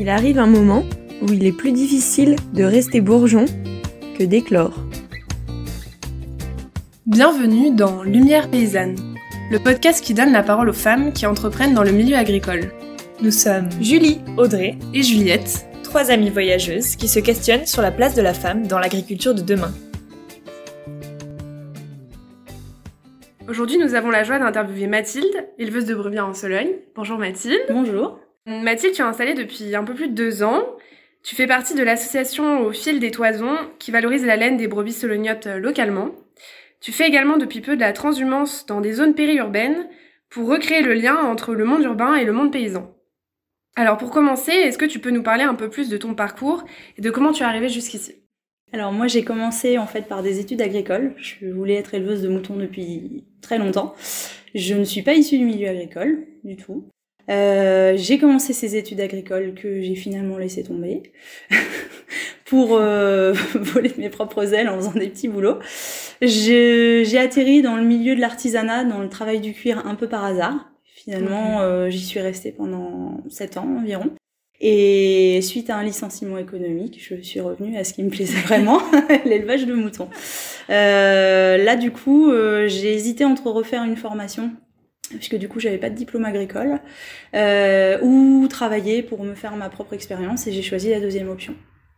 Il arrive un moment où il est plus difficile de rester bourgeon que d'éclore. Bienvenue dans Lumière paysanne, le podcast qui donne la parole aux femmes qui entreprennent dans le milieu agricole. Nous sommes Julie, Audrey et Juliette, trois amies voyageuses qui se questionnent sur la place de la femme dans l'agriculture de demain. Aujourd'hui, nous avons la joie d'interviewer Mathilde, éleveuse de brebis en Sologne. Bonjour Mathilde. Bonjour. Mathilde, tu es installée depuis un peu plus de deux ans. Tu fais partie de l'association Au fil des toisons qui valorise la laine des brebis solognotes euh, localement. Tu fais également depuis peu de la transhumance dans des zones périurbaines pour recréer le lien entre le monde urbain et le monde paysan. Alors pour commencer, est-ce que tu peux nous parler un peu plus de ton parcours et de comment tu es arrivée jusqu'ici? Alors moi j'ai commencé en fait par des études agricoles. Je voulais être éleveuse de moutons depuis très longtemps. Je ne suis pas issue du milieu agricole du tout. Euh, j'ai commencé ces études agricoles que j'ai finalement laissé tomber pour euh, voler mes propres ailes en faisant des petits boulots. J'ai atterri dans le milieu de l'artisanat, dans le travail du cuir un peu par hasard. Finalement, euh, j'y suis restée pendant sept ans environ. Et suite à un licenciement économique, je suis revenue à ce qui me plaisait vraiment, l'élevage de moutons. Euh, là, du coup, euh, j'ai hésité entre refaire une formation puisque du coup j'avais pas de diplôme agricole, euh, ou travailler pour me faire ma propre expérience et j'ai choisi la deuxième option.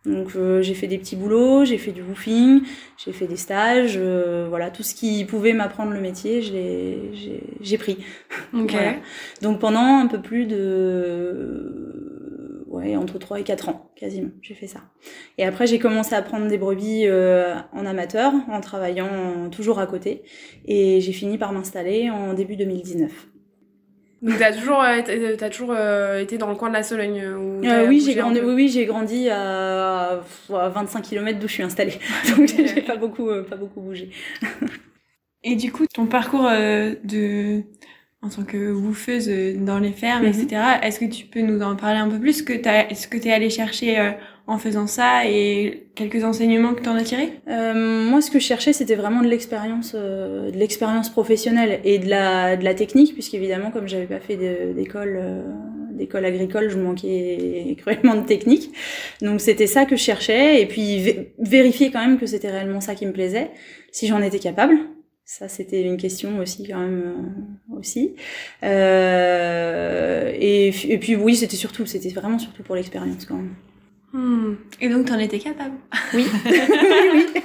Donc euh, j'ai fait des petits boulots, j'ai fait du woofing, j'ai fait des stages, euh, voilà tout ce qui pouvait m'apprendre le métier, j'ai pris. Ok. Donc pendant un peu plus de ouais entre 3 et 4 ans quasiment, j'ai fait ça. Et après j'ai commencé à prendre des brebis euh, en amateur, en travaillant toujours à côté, et j'ai fini par m'installer en début 2019. Donc t'as toujours, euh, t'as toujours euh, été dans le coin de la Sologne euh, Oui, j'ai grandi. Oui, oui, j'ai grandi à, à 25 km d'où je suis installée. Donc j'ai pas beaucoup, pas beaucoup bougé. Et du coup, ton parcours de en tant que woofeuse dans les fermes, etc. Est-ce que tu peux nous en parler un peu plus que Est-ce que tu es allé chercher en faisant ça et quelques enseignements que tu en as tirés? Euh, Moi, ce que je cherchais, c'était vraiment de l'expérience, euh, de l'expérience professionnelle et de la, de la technique, puisqu'évidemment, comme j'avais pas fait d'école, euh, d'école agricole, je manquais cruellement de technique. Donc, c'était ça que je cherchais, et puis vérifier quand même que c'était réellement ça qui me plaisait, si j'en étais capable. Ça, c'était une question aussi quand même euh, aussi. Euh, et, et puis oui, c'était surtout, c'était vraiment surtout pour l'expérience quand même. Hmm. Et donc, tu en étais capable Oui. oui, oui.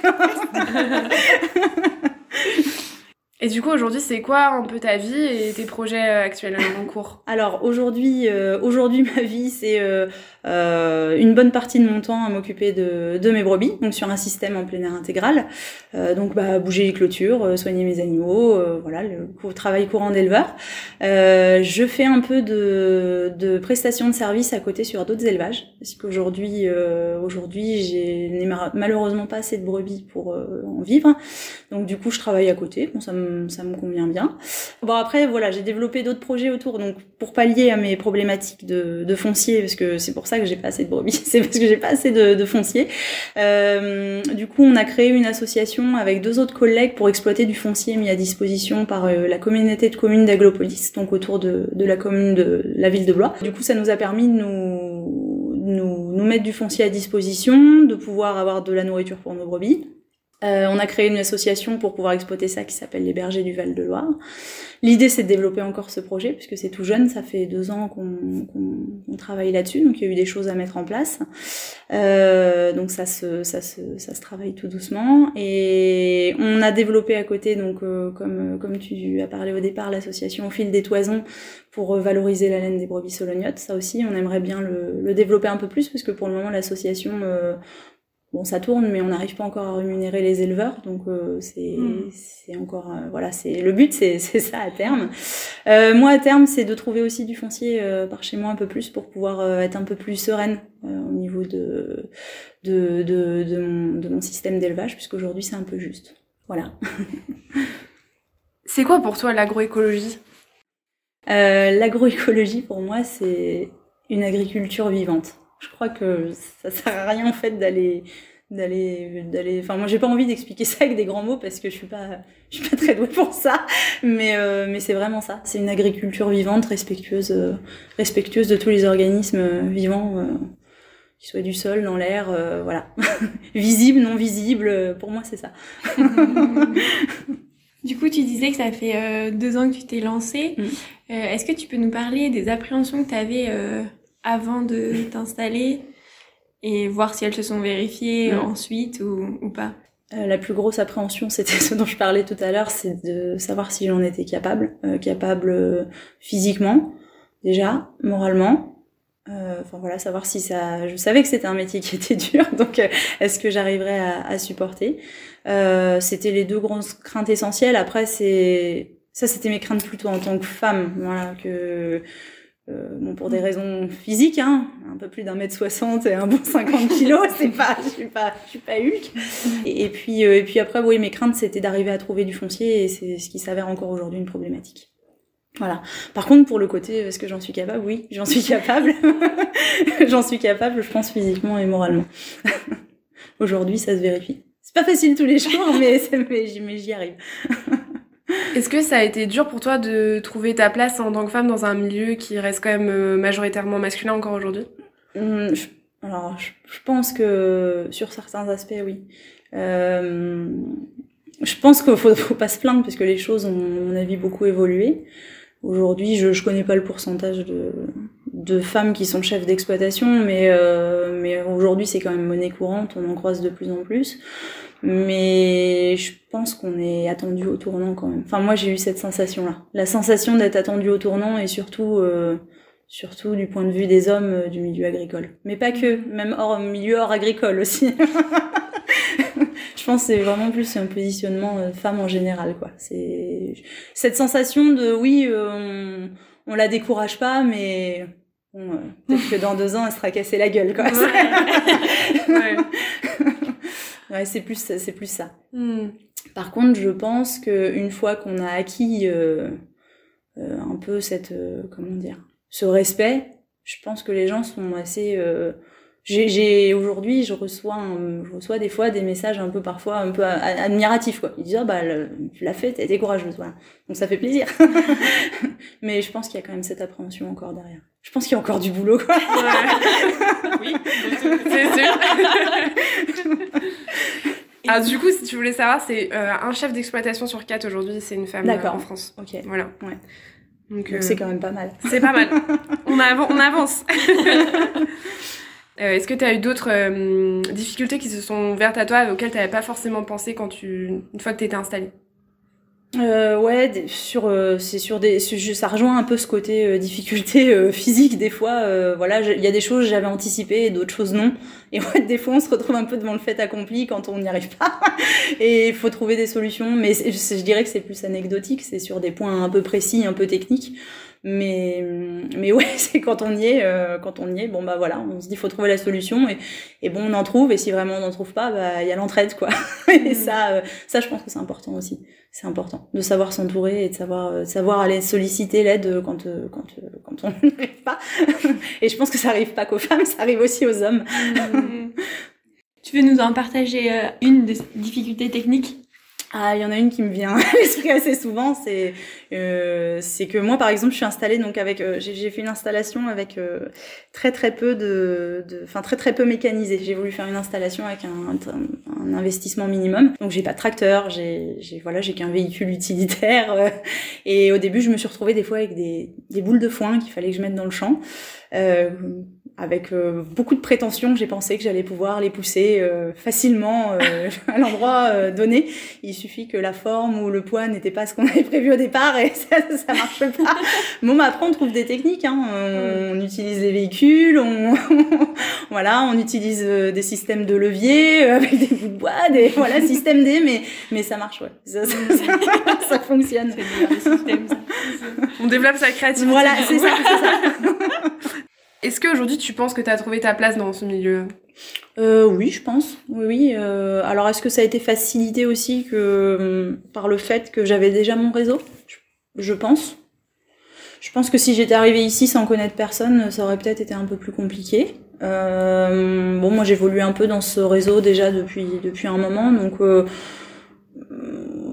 Et du coup, aujourd'hui, c'est quoi un peu ta vie et tes projets euh, actuels en cours? Alors aujourd'hui, euh, aujourd'hui ma vie, c'est euh, euh, une bonne partie de mon temps à m'occuper de, de mes brebis, donc sur un système en plein air intégral. Euh, donc bah, bouger les clôtures, soigner mes animaux, voilà, le travail courant d'éleveur. je fais un peu de, de prestations de services à côté sur d'autres élevages, parce qu'aujourd'hui, aujourd'hui, j'ai malheureusement pas assez de brebis pour en vivre. Donc du coup, je travaille à côté. Bon, ça me ça me convient bien. Bon après voilà, j'ai développé d'autres projets autour, donc pour pallier à mes problématiques de, de foncier, parce que c'est pour ça que j'ai pas assez de brebis, c'est parce que j'ai pas assez de, foncier. Euh, du coup, on a créé une association avec deux autres collègues pour exploiter du foncier mis à disposition par euh, la communauté de communes d'Aglopolis, donc autour de, la commune de la ville de Blois. Du coup, ça nous a permis de nous mettre du foncier à disposition, de pouvoir avoir de la nourriture pour nos brebis euh, on a créé une association pour pouvoir exploiter ça qui s'appelle les Bergers du Val-de-Loire. L'idée c'est de développer encore ce projet puisque c'est tout jeune, ça fait deux ans qu'on travaille là-dessus, donc il y a eu des choses à mettre en place. Euh, donc ça se, ça, se, ça se travaille tout doucement et on a développé à côté, donc euh, comme, comme tu as parlé au départ, l'association au fil des toisons pour valoriser la laine des brebis solognotes. Ça aussi, on aimerait bien le, le développer un peu plus parce que pour le moment l'association bon ça tourne mais on n'arrive pas encore à rémunérer les éleveurs donc euh, c'est hmm. c'est encore euh, voilà c'est le but c'est ça à terme. Euh, moi à terme c'est de trouver aussi du foncier par chez moi un peu plus pour pouvoir être un peu plus sereine au niveau de de de, de mon, de mon système d'élevage puisqu'aujourd'hui c'est un peu juste. Voilà. C'est quoi pour toi l'agroécologie? L'agroécologie pour moi c'est une agriculture vivante je crois que ça sert à rien en fait d'aller d'aller d'aller enfin moi j'ai pas envie d'expliquer ça avec des grands mots parce que je suis pas je suis pas très douée pour ça. Mais euh, mais c'est vraiment ça. C'est une agriculture vivante respectueuse euh, respectueuse de tous les organismes euh, vivants euh, qu'ils soient du sol dans l'air voilà. Visible non visible pour moi c'est ça. Du coup tu disais que ça fait deux ans que tu t'es lancée. Mm. est-ce que tu peux nous parler des appréhensions que tu avais avant de t'installer et voir si elles se sont vérifiées ensuite ou, ou pas euh, la plus grosse appréhension, c'était ce dont je parlais tout à l'heure, c'est de savoir si j'en étais capable, euh, capable euh, physiquement, déjà, moralement. Enfin voilà, savoir si ça. Je savais que c'était un métier qui était dur, donc est-ce que j'arriverais à, à, supporter? C'était les deux grandes craintes essentielles. Après, c'est ça, c'était mes craintes plutôt en tant que femme, voilà que euh, bon, pour des raisons physiques, hein, un peu plus d'un mètre soixante et un bon 50 kilos, c'est pas, je suis pas, je suis pas Hulk. Et, puis, euh, et puis après, oui, mes craintes, c'était d'arriver à trouver du foncier, et c'est ce qui s'avère encore aujourd'hui une problématique. Voilà. Par contre, pour le côté, est-ce que j'en suis capable? Oui, j'en suis capable. j'en suis capable, je pense physiquement et moralement. aujourd'hui, ça se vérifie. C'est pas facile tous les jours, mais, mais j'y arrive. Est-ce que ça a été dur pour toi de trouver ta place en tant que femme dans un milieu qui reste quand même euh, majoritairement masculin encore aujourd'hui? Hum, Alors, je, pense que sur certains aspects, oui. Euh, je pense qu'il faut, faut pas se plaindre parce que les choses ont, à mon avis, beaucoup évolué. Aujourd'hui, je, je connais pas le pourcentage de, de femmes qui sont chefs d'exploitation, mais, euh, mais aujourd'hui, c'est quand même monnaie courante, on en croise de plus en plus. Mais je pense qu'on est attendu au tournant quand même. Enfin, moi, j'ai eu cette sensation-là. La sensation d'être attendu au tournant et surtout, euh, surtout du point de vue des hommes euh, du milieu agricole. Mais pas que, même hors milieu hors agricole aussi. je pense que c'est vraiment plus un positionnement euh, femme en général, quoi. C'est cette sensation de oui, on, on la décourage pas, mais bon, peut-être que dans deux ans, elle sera cassée la gueule, quoi. ouais. Ouais, c'est plus, c'est plus ça. Hmm. Par contre, je pense qu'une fois qu'on a acquis euh, euh, un peu cette, euh, comment dire, ce respect, je pense que les gens sont assez. Euh, j'ai aujourd'hui, je reçois, je reçois des fois des messages un peu parfois un peu admiratifs quoi. Ils disent oh, bah tu l'as fait, t'as été courageuse, voilà. Donc ça fait plaisir. Mais je pense qu'il y a quand même cette appréhension encore derrière. Je pense qu'il y a encore du boulot quoi. Ouais. oui, c'est sûr. Ah, du coup, si tu voulais savoir, c'est euh, un chef d'exploitation sur quatre aujourd'hui, c'est une femme euh, en France. Ok. Voilà. Ouais. Donc c'est euh, quand même pas mal. C'est pas mal. on, on avance. Est-ce que tu as eu d'autres difficultés qui se sont ouvertes à toi auxquelles tu n'avais pas forcément pensé quand tu, une fois que tu étais installée? Euh, ouais, sur euh, c'est sur des ça rejoint un peu ce côté euh, difficulté euh, physique des fois. voilà, il y a des choses j'avais anticipé, d'autres choses non. Et ouais, des fois on se retrouve un peu devant le fait accompli quand on n'y arrive pas. et il faut trouver des solutions. Mais je dirais que c'est plus anecdotique, c'est sur des points un peu précis, un peu techniques. Mais, mais ouais, c'est quand on y est, euh, quand on y est, bon bah voilà, on se dit faut trouver la solution et, et bon on en trouve et si vraiment on n'en trouve pas, bah il y a l'entraide quoi. et mm. ça, euh, ça je pense que c'est important aussi. C'est important de savoir s'entourer et de savoir, euh, savoir aller solliciter l'aide quand, quand, quand on n'arrive pas. et je pense que ça arrive pas qu'aux femmes, ça arrive aussi aux hommes. Mm. Tu veux nous en partager une des difficultés techniques? Ah, il y en a une qui me vient à l'esprit assez souvent, c'est euh, c'est que moi par exemple je suis installée donc avec euh, j'ai fait une installation avec euh, très très peu de enfin très très peu mécanisé. J'ai voulu faire une installation avec un, un, investissement minimum. Donc j'ai pas de tracteur, j'ai j'ai voilà, j'ai qu'un véhicule utilitaire euh, et au début je me suis retrouvée des fois avec des des boules de foin qu'il fallait que je mette dans le champ. Euh, avec euh, beaucoup de prétentions, j'ai pensé que j'allais pouvoir les pousser euh, facilement euh, à l'endroit donné. Il suffit que la forme ou le poids n'était pas ce qu'on avait prévu au départ et ça, ça marche pas. Bon, mais après on trouve des techniques. Hein. On, utilise les véhicules, on voilà, on utilise des systèmes de levier avec des bouts de bois, des voilà système D, mais mais ça marche ouais. Ça, ça, ça fonctionne. On développe sa créativité. Voilà, c'est ça. Est-ce qu'aujourd'hui tu penses que tu as trouvé ta place dans ce milieu? Euh, Oui, je pense. Oui. Euh, alors est-ce que ça a été facilité aussi euh, par le fait que j'avais déjà mon réseau? Je, pense. Je pense que si j'étais arrivée ici sans connaître personne, ça aurait peut-être été un peu plus compliqué. Euh, bon, moi j'évolue un peu dans ce réseau déjà depuis depuis un moment, donc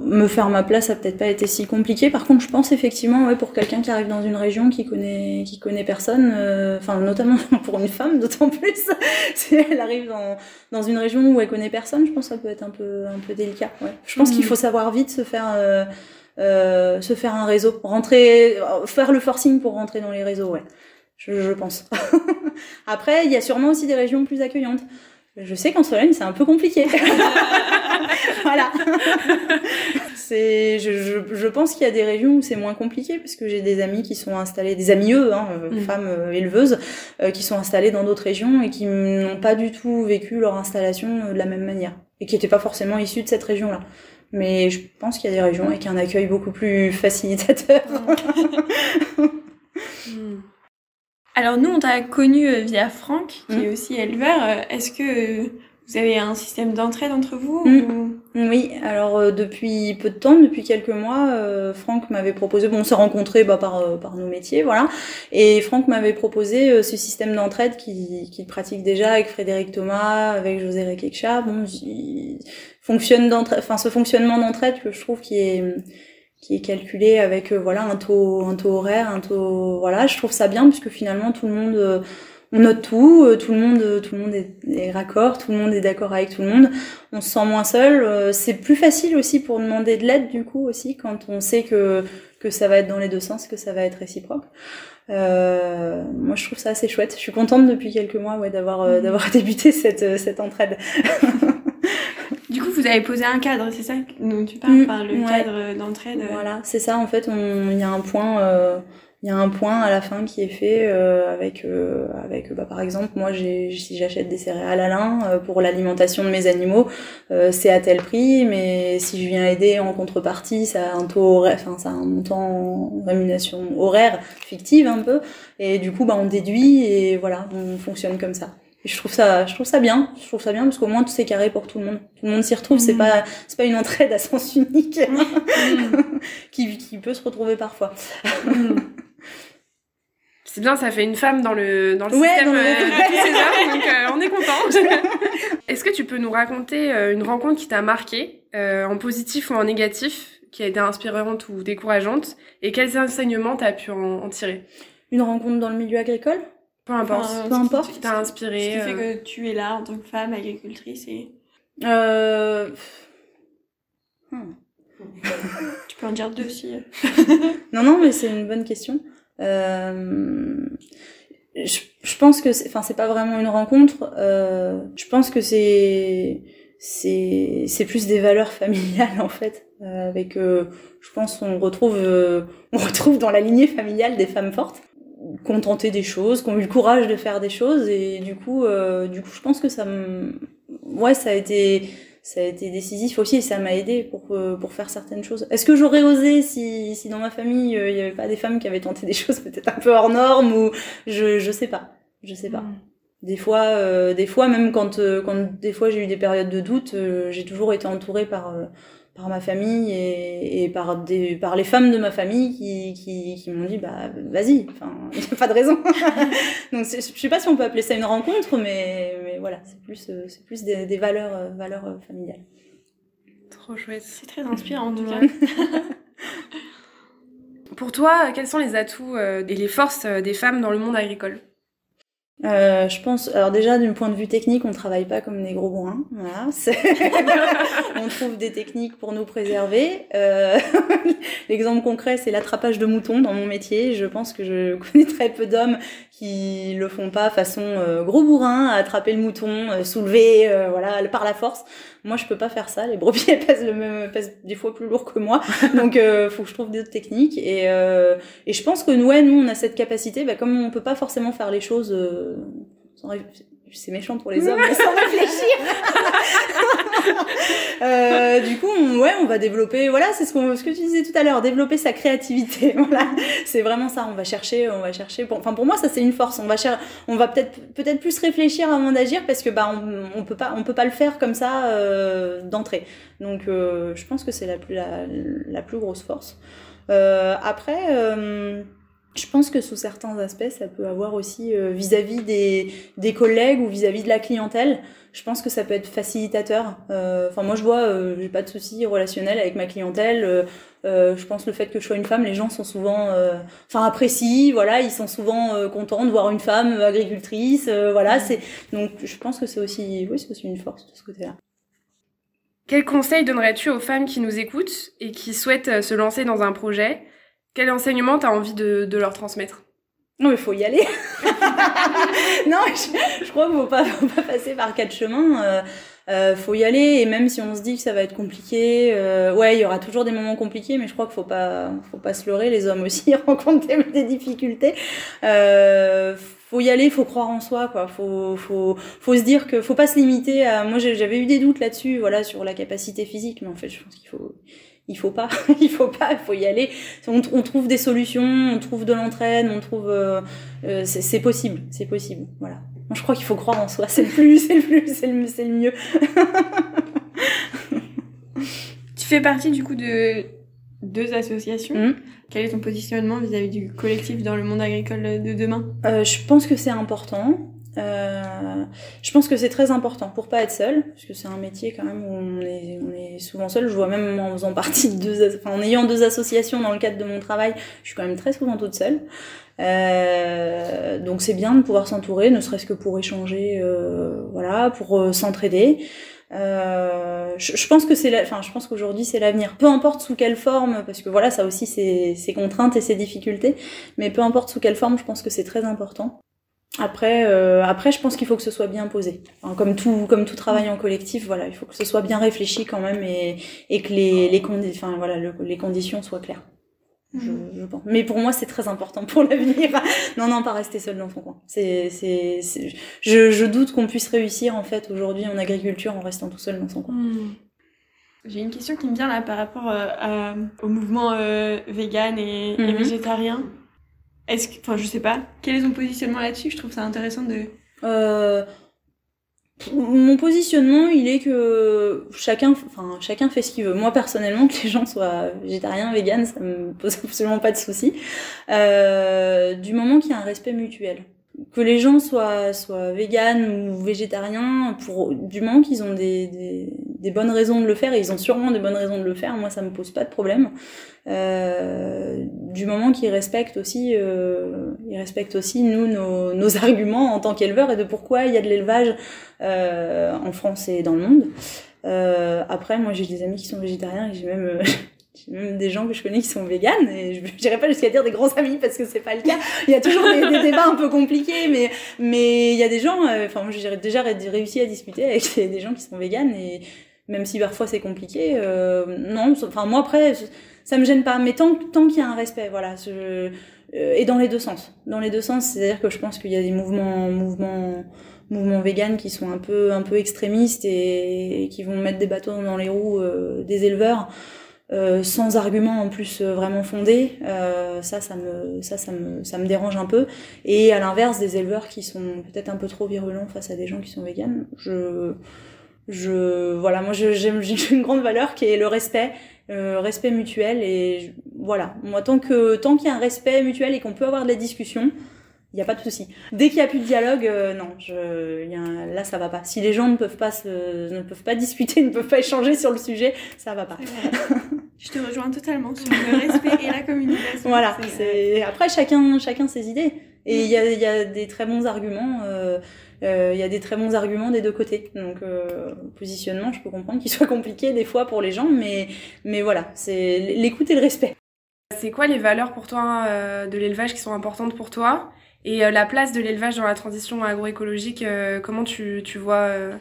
me faire ma place a peut-être pas été si compliqué. Par contre, je pense effectivement, ouais, pour quelqu'un qui arrive dans une région qui connaît qui connaît personne, euh, enfin notamment pour une femme, d'autant plus si elle arrive dans dans une région où elle connaît personne, je pense que ça peut être un peu un peu délicat. Ouais. Je pense qu'il Mhm. faut savoir vite se faire euh, euh, se faire un réseau, rentrer, faire le forcing pour rentrer dans les réseaux, ouais. Je, je pense. Après, il y a sûrement aussi des régions plus accueillantes. Je sais qu'en Sologne, c'est un peu compliqué. voilà. c'est, je, je, je pense qu'il y a des régions où c'est moins compliqué, parce que j'ai des amis qui sont installés, des amis eux, hein, euh, Mm. femmes euh, éleveuses, euh, qui sont installées dans d'autres régions et qui n'ont pas du tout vécu leur installation euh, de la même manière, et qui n'étaient pas forcément issues de cette région-là. Mais je pense qu'il y a des régions avec un accueil beaucoup plus facilitateur. Hmm. Alors nous, on t'a connu euh, via Franck, qui Mm. est aussi éleveur. Euh, Est-ce que euh, vous avez un système d'entraide entre vous Mm. ou- Oui, alors euh, depuis peu de temps, depuis quelques mois, euh, Franck m'avait proposé, bon on s'est rencontrés bah, par, euh, par nos métiers, voilà, et Franck m'avait proposé ce système d'entraide qu'il qui pratique déjà avec Frédéric Thomas, avec José Requecha, bon, fonctionne d'entraide, enfin ce fonctionnement d'entraide que je trouve qui est qui est calculé avec euh, voilà un taux un taux horaire, un taux voilà, je trouve ça bien puisque finalement tout le monde euh, on note tout, euh, tout le monde euh, tout le monde est, est raccord, tout le monde est d'accord avec tout le monde on se sent moins seul. Euh, c'est plus facile aussi pour demander de l'aide du coup aussi quand on sait que que ça va être dans les deux sens, que ça va être réciproque. Euh, moi je trouve ça assez chouette. Je suis contente depuis quelques mois ouais d'avoir Mhm. d'avoir débuté cette cette entraide. Du coup, vous avez posé un cadre, c'est ça dont tu parles, Mm, enfin, le ouais. cadre d'entraide. euh, Voilà, c'est ça en fait. on- Il y a un point, euh, il y a un point à la fin qui est fait euh, avec avec avec, bah, par exemple, moi, j'ai, si j'achète des céréales à l'un euh, pour l'alimentation de mes animaux, euh, c'est à tel prix, mais si je viens aider en contrepartie, ça a un taux horaire, enfin, ça a un montant en rémunération horaire fictive un peu, et du coup, bah, on déduit et voilà, on fonctionne comme ça. Et je trouve ça, je trouve ça bien. Je trouve ça bien parce qu'au moins tout c'est carré pour tout le monde. Tout le monde s'y retrouve. C'est Mhm. pas, c'est pas une entraide à sens unique Mm. qui, qui peut se retrouver parfois. Mm. C'est bien, ça fait une femme dans le, dans le Ouais, système dans le- euh, donc euh, on est content. Est-ce que tu peux nous raconter euh, une rencontre qui t'a marqué, euh, en positif ou en négatif, qui a été inspirante ou décourageante, et quels enseignements t'as pu en, en tirer? Une rencontre dans le milieu agricole? Peu importe. Enfin, peu ce qui- importe. ce qui t'a Ce inspiré. qui fait euh, que tu es là en tant que femme agricultrice et euh... hmm. tu peux en dire deux si. Non, non, mais c'est une bonne question. Euh... Je, je pense que c'est, enfin, c'est pas vraiment une rencontre. Euh... Je pense que c'est, c'est, c'est plus des valeurs familiales en fait. Euh, avec, euh, je pense, on retrouve, euh, on retrouve dans la lignée familiale des femmes fortes, qui ont tenté des choses, qui ont eu le courage de faire des choses, et du coup, euh, du coup, je pense que ça me, ouais, ça a été, ça a été décisif aussi et ça m'a aidé pour euh, pour faire certaines choses. Est-ce que j'aurais osé si si dans ma famille euh, il y avait pas des femmes qui avaient tenté des choses peut-être un peu hors normes ou je je sais pas, je sais pas. Mm. Des fois euh, des fois même quand euh, quand des fois j'ai eu des périodes de doute, euh, j'ai toujours été entourée par euh, par ma famille et, et par des par les femmes de ma famille qui qui, qui m'ont dit bah vas-y. Enfin il y a pas de raison. Donc je sais pas si on peut appeler ça une rencontre mais mais voilà c'est plus euh, c'est plus des, des valeurs euh, valeurs euh, familiales. Trop chouette. C'est très inspirant en tout cas. Pour toi, quels sont les atouts et les forces des femmes dans le monde agricole? Euh, je pense, alors déjà d'un point de vue technique, on travaille pas comme des gros bourrins. Voilà, on trouve des techniques pour nous préserver. Euh, L'exemple concret, c'est l'attrapage de moutons dans mon métier. Je pense que je connais très peu d'hommes qui le font pas façon euh, gros bourrin, à attraper le mouton, euh, soulever, euh, voilà, par la force. Moi, je peux pas faire ça. Les brebis elles pèsent, le même, pèsent des fois plus lourd que moi, donc euh, faut que je trouve d'autres techniques. Et, euh, et je pense que nous, ouais, nous, on a cette capacité, bah, comme on peut pas forcément faire les choses euh, sans c'est méchant pour les hommes, mais sans réfléchir. Euh, du coup, on, ouais, on va développer. Voilà, c'est ce, qu'on- ce que tu disais tout à l'heure, développer sa créativité. Voilà, c'est vraiment ça. On va chercher, on va chercher. Pour, enfin, pour moi, ça c'est une force. On va cher, on va peut-être peut-être plus réfléchir avant d'agir parce que bah on, on peut pas, on peut pas le faire comme ça euh, d'entrée. Donc, euh, je pense que c'est la plus la, la plus grosse force. Après. Je pense que sous certains aspects, ça peut avoir aussi euh, vis-à-vis des, des collègues ou vis-à-vis de la clientèle. Je pense que ça peut être facilitateur. Euh, Enfin, moi, je vois, euh, j'ai pas de soucis relationnels avec ma clientèle. Euh, je pense le fait que je sois une femme, les gens sont souvent, euh, enfin apprécient, voilà, ils sont souvent contents de voir une femme agricultrice, voilà. C'est donc, je pense que c'est aussi, oui, c'est aussi une force de ce côté-là. Quel conseil donnerais-tu aux femmes qui nous écoutent et qui souhaitent se lancer dans un projet Quel enseignement tu as envie de, leur transmettre? Non, mais faut y aller. non, je, crois qu'il faut pas, faut pas passer par quatre chemins. Euh, euh, faut y aller et même si on se dit que ça va être compliqué, euh, ouais, il y aura toujours des moments compliqués, mais je crois qu'il faut pas, faut pas se leurrer. Les hommes aussi rencontrent des, difficultés. Faut y aller, faut croire en soi, quoi. Faut, faut, se dire que faut pas se limiter à. Moi, j'avais eu des doutes là-dessus, voilà, sur la capacité physique, mais en fait, je pense qu'il faut, il faut pas, il faut pas, il faut y aller. On, on trouve des solutions, on trouve de l'entraide, on trouve, euh, euh, c'est possible, c'est possible, voilà. Moi, je crois qu'il faut croire en soi, c'est le plus, c'est le plus, c'est le, c'est le mieux. Tu fais partie du coup de deux associations. Mhm. Quel est ton positionnement vis-à-vis du collectif dans le monde agricole de demain? Euh, je pense que c'est important. Euh, je pense que c'est très important pour pas être seul, parce que c'est un métier quand même où on est, on est souvent seul. Je vois même en faisant partie de deux, enfin, en ayant deux associations dans le cadre de mon travail, je suis quand même très souvent toute seule. Euh, donc c'est bien de pouvoir s'entourer, ne serait-ce que pour échanger, euh, voilà, pour euh, s'entraider. Euh, je, je pense que c'est, enfin, je pense qu'aujourd'hui c'est l'avenir. Peu importe sous quelle forme, parce que voilà, ça aussi c'est ses contraintes et ses difficultés, mais peu importe sous quelle forme, je pense que c'est très important. Après, euh, après, je pense qu'il faut que ce soit bien posé. Enfin, comme tout, comme tout travail en collectif, voilà, il faut que ce soit bien réfléchi quand même et, et que les, les, condi enfin, voilà, le- les conditions soient claires. Je, je pense. Mais pour moi, c'est très important pour l'avenir. non, non, pas rester seul dans son coin. C'est, c'est, je, je doute qu'on puisse réussir en fait aujourd'hui en agriculture en restant tout seul dans son coin. J'ai une question qui me vient là par rapport euh, à- au mouvement euh, vegan et, et Mhm. végétarien. Est-ce que, enfin, je sais pas, quel est ton positionnement là-dessus? Je trouve ça intéressant de. Euh, mon positionnement, il est que chacun, enfin, chacun fait ce qu'il veut. Moi, personnellement, que les gens soient végétariens, véganes, ça me pose absolument pas de souci. Euh, du moment qu'il y a un respect mutuel. Que les gens soient, soient véganes ou végétariens, pour, du moment qu'ils ont des, des, des bonnes raisons de le faire, et ils ont sûrement des bonnes raisons de le faire, moi, ça me pose pas de problème. Euh, du moment qu'ils respectent aussi, euh, ils respectent aussi nous nos, nos arguments en tant qu'éleveurs et de pourquoi il y a de l'élevage euh, en France et dans le monde. Euh, après, moi j'ai des amis qui sont végétariens et j'ai même euh, même des gens que je connais qui sont véganes et je n'irai pas jusqu'à dire des grands amis parce que c'est pas le cas. Il y a toujours des, débats un peu compliqués, mais mais il y a des gens. euh, Enfin, moi j'ai déjà ré- réussi à discuter avec des, gens qui sont véganes et même si parfois c'est compliqué, euh, non. Enfin moi après ça me gêne pas, mais tant, tant qu'il y a un respect, voilà. Je, euh, et dans les deux sens. Dans les deux sens, c'est-à-dire que je pense qu'il y a des mouvements, mouvements, mouvements véganes qui sont un peu, un peu extrémistes et, et qui vont mettre des bâtons dans les roues euh, des éleveurs. Euh, sans arguments en plus euh, vraiment fondés, euh, ça, ça me, ça, ça me, ça me dérange un peu. Et à l'inverse, des éleveurs qui sont peut-être un peu trop virulents face à des gens qui sont véganes, je, je, voilà, moi, j'ai une grande valeur qui est le respect, respect mutuel et je- voilà. Moi, tant que, tant qu'il y a un respect mutuel et qu'on peut avoir de la discussion, il n'y a pas de souci. Dès qu'il n'y a plus de dialogue, euh, non, je, y a là ça va pas. Si les gens ne peuvent pas se, ne peuvent pas discuter, ne peuvent pas échanger sur le sujet, ça va pas. Je te rejoins totalement sur le respect et la communication. Voilà. C'est- après chacun, chacun ses idées. Et il y a, il y a des très bons arguments. euh, euh, Il y a des très bons arguments des deux côtés. Donc euh, positionnement, je peux comprendre qu'il soit compliqué des fois pour les gens, mais mais voilà, c'est l'écoute et le respect. C'est quoi les valeurs pour toi euh, de l'élevage qui sont importantes pour toi? Et euh, la place de l'élevage dans la transition agroécologique, euh, comment tu, tu, vois, euh,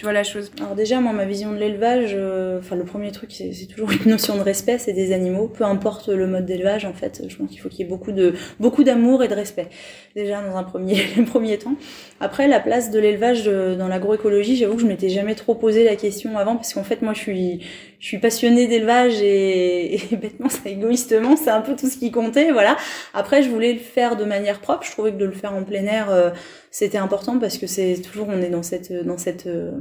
tu vois la chose Alors déjà, moi, ma vision de l'élevage, euh, enfin le premier truc, c'est toujours une notion de respect, c'est des animaux, peu importe le mode d'élevage, en fait, je pense qu'il faut qu'il y ait beaucoup de beaucoup d'amour et de respect. Déjà dans un premier premier temps. Après, la place de l'élevage euh, dans l'agroécologie, j'avoue que je m'étais jamais trop posé la question avant, parce qu'en fait, moi, je suis je suis passionnée d'élevage et, et bêtement, ça égoïstement, c'est un peu tout ce qui comptait, voilà. Après, je voulais le faire de manière propre. Je trouvais que de le faire en plein air, euh, c'était important parce que c'est toujours, on est dans cette, dans cette, euh,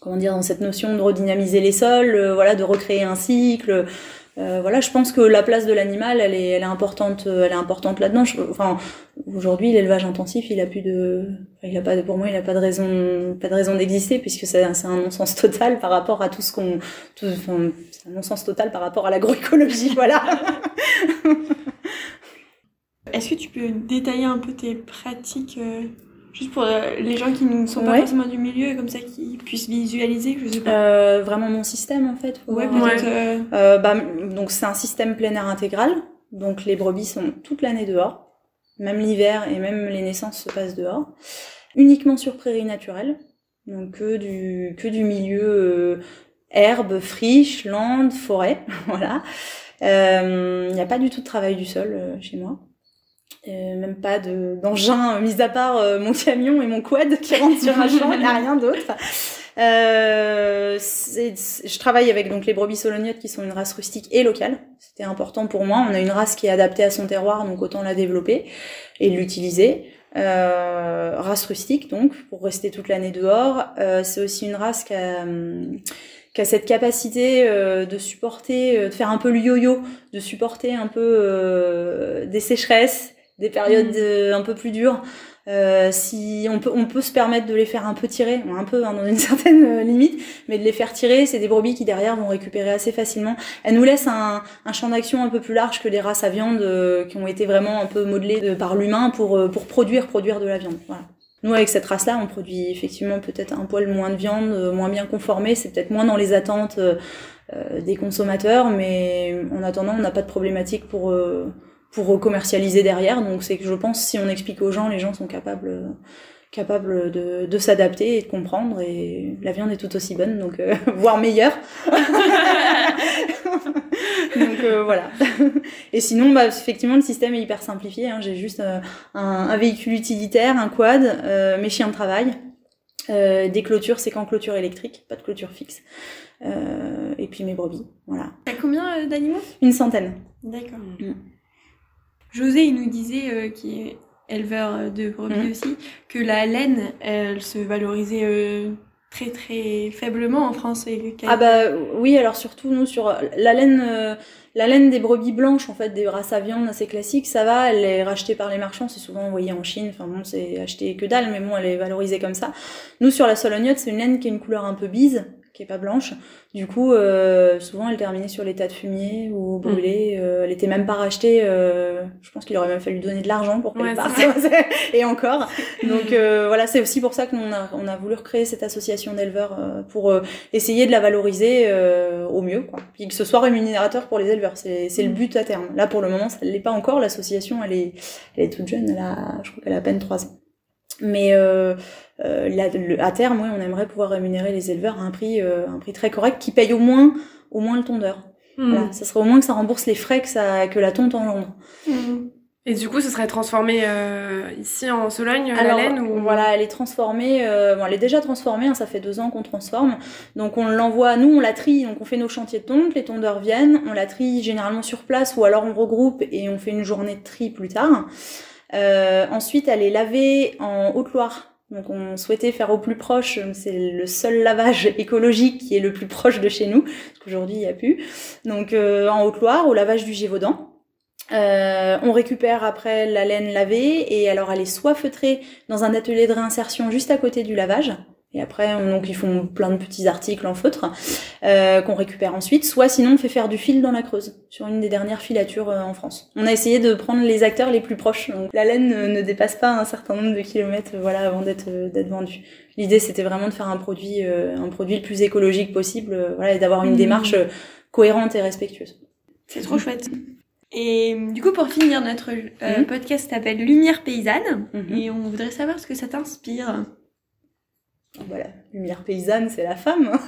comment dire, dans cette notion de redynamiser les sols, euh, voilà, de recréer un cycle. Euh, voilà, je pense que la place de l'animal, elle est, elle est importante, elle est importante là-dedans. Enfin, aujourd'hui, l'élevage intensif, il a plus de, il a pas, pour moi, il a pas de raison, pas de raison d'exister puisque c'est, c'est un non-sens total par rapport à tout ce qu'on, enfin, c'est un non-sens total par rapport à l'agroécologie, voilà. Est-ce que tu peux détailler un peu tes pratiques euh, Juste pour euh, les gens qui ne sont pas forcément du milieu, comme ça, qu'ils puissent visualiser, je sais pas. Euh, vraiment mon système, en fait. Ouais, peut-être. Euh, euh... bah, donc, c'est un système plein air intégral. Donc, les brebis sont toute l'année dehors. Même l'hiver et même les naissances se passent dehors. Uniquement sur prairie naturelle. Donc, que du, que du milieu euh, herbe, friche, lande, forêt. voilà. Il n'y a pas du tout de travail du sol chez moi. Euh, même pas d'engin, mis à part euh, mon camion et mon quad qui rentrent sur un champ, il n'y a rien d'autre. Euh, je travaille avec donc les brebis solognotes qui sont une race rustique et locale. C'était important pour moi. On a une race qui est adaptée à son terroir, donc autant la développer et l'utiliser. Euh, race rustique donc pour rester toute l'année dehors. Euh, c'est aussi une race qui a, qui a cette capacité de supporter, de faire un peu le yo-yo, de supporter un peu des sécheresses, des périodes mm. un peu plus dures. Euh, si on peut, on peut se permettre de les faire un peu tirer, un peu hein, dans une certaine euh, limite, mais de les faire tirer, c'est des brebis qui derrière vont récupérer assez facilement. Elles nous laissent un, un champ d'action un peu plus large que les races à viande euh, qui ont été vraiment un peu modelées de, par l'humain pour, euh, pour produire, produire de la viande. Voilà. Nous, avec cette race-là, on produit effectivement peut-être un poil moins de viande, moins bien conformé, c'est peut-être moins dans les attentes des consommateurs, mais en attendant, on n'a pas de problématique pour pour commercialiser derrière. Donc c'est que je pense si on explique aux gens, les gens sont capables capables de, de s'adapter et de comprendre. Et la viande est tout aussi bonne donc euh, voire meilleure. Donc euh, voilà. Et sinon bah effectivement le système est hyper simplifié hein. j'ai juste euh, un, un, véhicule utilitaire un quad mes chiens de travail des clôtures c'est qu'en clôture électrique pas de clôture fixe et puis mes brebis voilà. T'as combien d'animaux? Une centaine. D'accord. Mm. José, il nous disait, euh, qui est éleveur euh, de brebis mhm. aussi, que la laine, elle se valorisait euh, très très faiblement en France. Et ah bah oui, alors surtout nous sur la laine, la laine des brebis blanches en fait, des races à viande assez classiques, ça va, elle est rachetée par les marchands, c'est souvent envoyé en Chine, enfin bon c'est acheté que dalle, mais bon elle est valorisée comme ça. Nous sur la solognotte, c'est une laine qui a une couleur un peu bise, qui est pas blanche. Du coup, euh, souvent, elle terminait sur l'état de fumier ou brûlée. Mm. Euh, elle était même pas rachetée. Euh, je pense qu'il aurait même fallu donner de l'argent pour qu'elle parte. Et encore. Donc euh, voilà, c'est aussi pour ça qu'on a, on a voulu recréer cette association d'éleveurs euh, pour essayer de la valoriser au mieux, quoi. Puis que ce soit rémunérateur pour les éleveurs. C'est, c'est le mm. but à terme. Là, pour le moment, ça l'est pas encore. L'association, elle est, elle est toute jeune. Elle a, je crois qu'elle a à peine trois ans. Mais euh, euh, à terme, oui, on aimerait pouvoir rémunérer les éleveurs à un prix, euh, un prix très correct qui paye au moins, au moins le tondeur. Hmm. Voilà, ça serait au moins que ça rembourse les frais que, ça, que la tonte engendre. Hmm. Et du coup, ce serait transformé euh, ici en Sologne, la laine ou... Voilà, elle est transformée. Euh, bon, elle est déjà transformée. Hein, ça fait deux ans qu'on transforme. Donc on l'envoie. Nous, on la trie. Donc on fait nos chantiers de tonte. Les tondeurs viennent. On la trie généralement sur place ou alors on regroupe et on fait une journée de tri plus tard. Euh, ensuite, elle est lavée en Haute-Loire. Donc on souhaitait faire au plus proche, c'est le seul lavage écologique qui est le plus proche de chez nous, parce qu'aujourd'hui il n'y a plus. Donc euh, en Haute-Loire, au lavage du Gévaudan. Euh, on récupère après la laine lavée et alors elle est soit feutrée dans un atelier de réinsertion juste à côté du lavage, et après, donc ils font plein de petits articles en feutre euh, qu'on récupère ensuite. Soit sinon, on fait faire du fil dans la Creuse, sur une des dernières filatures euh, en France. On a essayé de prendre les acteurs les plus proches. Donc, la laine ne, dépasse pas un certain nombre de kilomètres, voilà, avant d'être euh, d'être vendue. L'idée, c'était vraiment de faire un produit, un produit le plus écologique possible, voilà, et d'avoir une mmh. démarche cohérente et respectueuse. C'est trop chouette. Et du coup, pour finir, notre mmh. podcast s'appelle Lumière paysanne, mmh. et on voudrait savoir ce que ça t'inspire. Voilà, lumière paysanne, c'est la femme.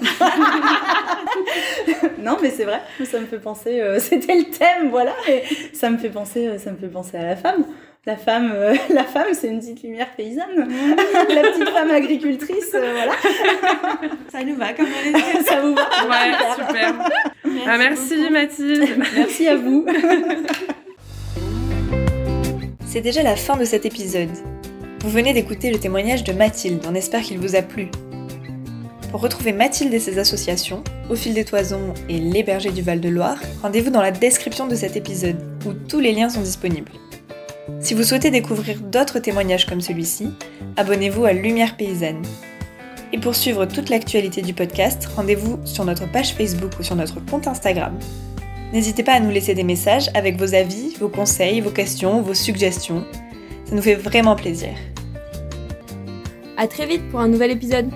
non, mais c'est vrai, ça me fait penser. Euh, c'était le thème, voilà. Et ça me fait penser, euh, ça me fait penser à la femme. La femme, euh, la femme, c'est une petite lumière paysanne. la petite femme agricultrice, voilà. Ça nous va comme Ça vous va Ouais, super. Merci, ah, merci Mathilde. merci à vous. C'est déjà la fin de cet épisode. Vous venez d'écouter le témoignage de Mathilde, on espère qu'il vous a plu. Pour retrouver Mathilde et ses associations, Au fil des toisons et Les bergers du Val-de-Loire, rendez-vous dans la description de cet épisode où tous les liens sont disponibles. Si vous souhaitez découvrir d'autres témoignages comme celui-ci, abonnez-vous à Lumière Paysanne. Et pour suivre toute l'actualité du podcast, rendez-vous sur notre page Facebook ou sur notre compte Instagram. N'hésitez pas à nous laisser des messages avec vos avis, vos conseils, vos questions, vos suggestions. Ça nous fait vraiment plaisir. À très vite pour un nouvel épisode.